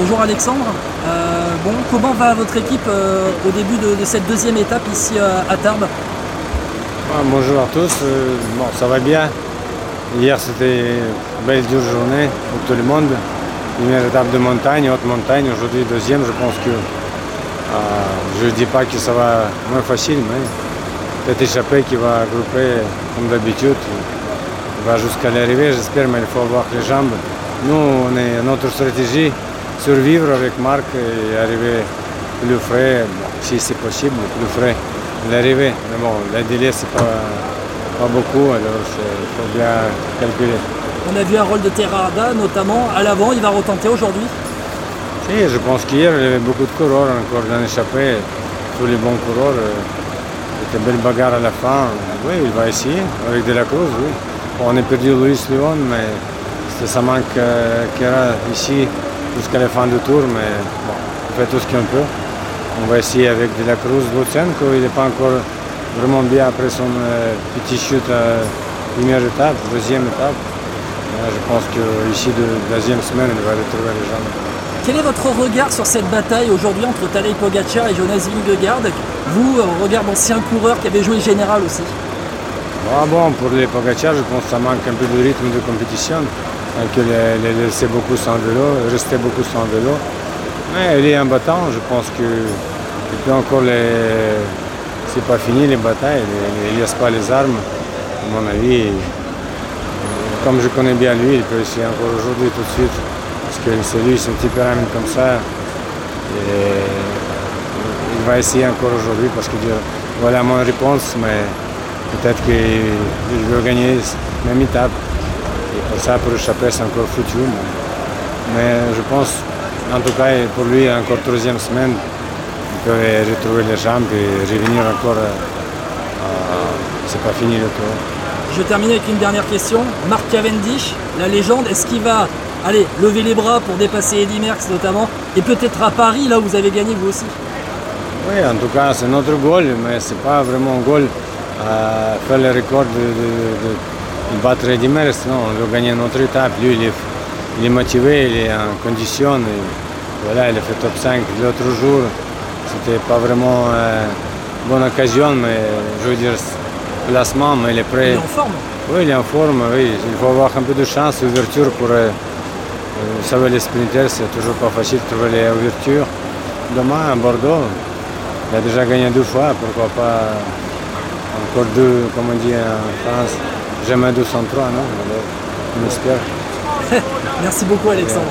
Bonjour Alexandre. Euh, bon, comment va votre équipe euh, au début de, cette deuxième étape ici euh, à Tarbes? Ah, bonjour à tous. Bon, ça va bien. Hier, c'était une belle dure journée pour tout le monde. Première étape de montagne, haute montagne. Aujourd'hui, deuxième. Je pense que je ne dis pas que ça va moins facile, mais cette échappée qui va grouper comme d'habitude. Va jusqu'à l'arrivée, j'espère, mais il faut avoir les jambes. Nous, on est, notre stratégie, survivre avec Marc et arriver plus frais, si c'est possible, plus frais l'arrivée. Mais bon, le délai, c'est pas, pas beaucoup, alors il faut bien calculer. On a vu un rôle de Terrada notamment à l'avant, il va retenter aujourd'hui. Si, je pense qu'hier, il y avait beaucoup de coureurs encore dans l'échappée, tous les bons coureurs. euh, C'était une belle bagarre à la fin. Oui, il va essayer, avec De La Cruz, oui. On a perdu Luis Leon, mais c'est- ça manque euh, Kera ici jusqu'à la fin du tour, mais bon, on fait tout ce qu'on peut. On va essayer avec De La Cruz, Lutsenko, il n'est pas encore vraiment bien après son euh, petit chute à première étape, deuxième étape. Je pense qu'ici, de la deuxième semaine, il va retrouver les jambes. Quel est votre regard sur cette bataille aujourd'hui entre Tadej Pogacar et Jonas Vingegaard? Vous, euh, regard d'ancien coureur qui avait joué général aussi. Ah bon, pour les Pogacar, je pense que ça manque un peu de rythme de compétition. Que les, les laisser beaucoup sans vélo, rester beaucoup sans vélo. Mais il est un battant, je pense que peut encore les. C'est pas fini les batailles, il ne laisse pas les armes. À mon avis, comme je connais bien lui, il peut essayer encore aujourd'hui tout de suite. Parce que c'est lui, son tempérament comme ça. Et il va essayer encore aujourd'hui parce que voilà mon réponse, mais peut-être qu'il veut gagner la même étape. Et pour ça, pour échapper, c'est encore foutu. Mais, je pense, en tout cas, pour lui, encore troisième semaine, il peut retrouver les jambes et revenir encore. euh, euh, c'est pas fini le tour. Je termine avec une dernière question. Marc Cavendish, la légende, est-ce qu'il va allez, lever les bras pour dépasser Eddy Merckx notamment Et peut-être à Paris, là où vous avez gagné vous aussi? Oui, en tout cas, c'est notre goal, mais c'est pas vraiment un goal à faire le record de, de- de- de battre Merckx. Non, on veut gagner notre étape. Lui, il est, il est motivé, il est en condition. et voilà, il a fait top 5 l'autre jour. C'était pas vraiment euh, une bonne occasion, mais je veux dire, placement, mais il est Il prêt. est en forme. Oui, il est en forme, oui. Il faut avoir un peu de chance, ouverture pour. euh, vous savez, les sprinters, c'est toujours pas facile de trouver les ouvertures. Demain, à Bordeaux, il a déjà gagné deux fois, pourquoi pas encore deux, comme on dit en France, jamais 203, non? On espère. Merci beaucoup Alexandre.